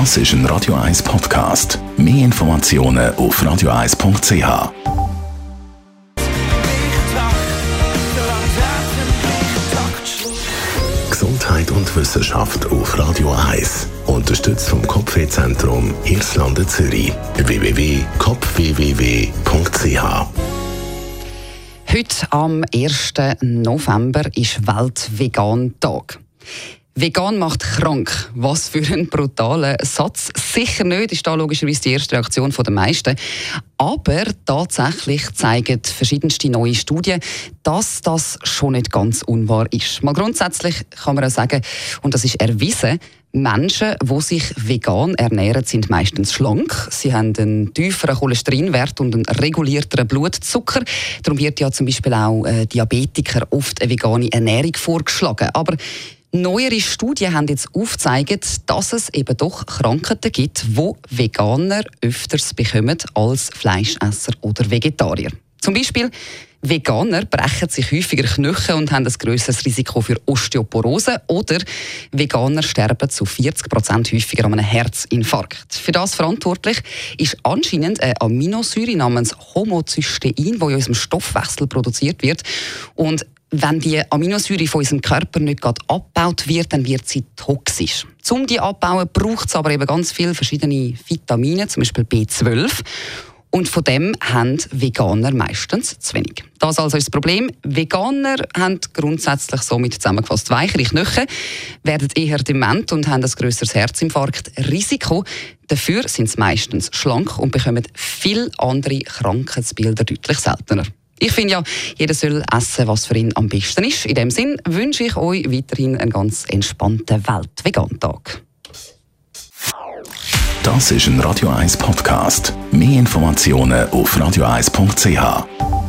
Das ist ein Radio 1 Podcast. Mehr Informationen auf radio1.ch. Gesundheit und Wissenschaft auf Radio 1. Unterstützt vom Kopfwehzentrum Irlande Zürich. www.kopfwww.ch Heute am 1. November ist Weltvegan-Tag. Vegan macht krank. Was für ein brutaler Satz. Sicher nicht, ist da logischerweise die erste Reaktion der meisten. Aber tatsächlich zeigen verschiedenste neue Studien, dass das schon nicht ganz unwahr ist. Mal grundsätzlich kann man auch sagen, und das ist erwiesen, Menschen, die sich vegan ernähren, sind meistens schlank. Sie haben einen tieferen Cholesterinwert und einen regulierteren Blutzucker. Darum wird ja zum Beispiel auch äh, Diabetiker oft eine vegane Ernährung vorgeschlagen. Aber Neuere Studien haben jetzt aufgezeigt, dass es eben doch Krankheiten gibt, wo Veganer öfters bekommen als Fleischesser oder Vegetarier. Zum Beispiel Veganer brechen sich häufiger Knochen und haben ein grösseres Risiko für Osteoporose oder Veganer sterben zu 40 Prozent häufiger an einem Herzinfarkt. Für das verantwortlich ist anscheinend eine Aminosäure namens Homozystein, die in unserem Stoffwechsel produziert wird. Und wenn die Aminosäure von unserem Körper nicht gerade abgebaut wird, dann wird sie toxisch. Um die abzubauen, braucht es aber eben ganz viele verschiedene Vitamine, zum Beispiel B12. Und von dem haben Veganer meistens zu wenig. Das also ist das Problem. Veganer haben grundsätzlich somit zusammengefasst weichere Knochen, werden eher dement und haben ein grösseres Herzinfarktrisiko. Dafür sind sie meistens schlank und bekommen viel andere Krankheitsbilder deutlich seltener. Ich finde ja, jeder soll essen, was für ihn am besten ist. In dem Sinn wünsche ich euch weiterhin einen ganz entspannten Weltvegan-Tag. Das ist ein Radio 1 Podcast. Mehr Informationen auf radio1.ch.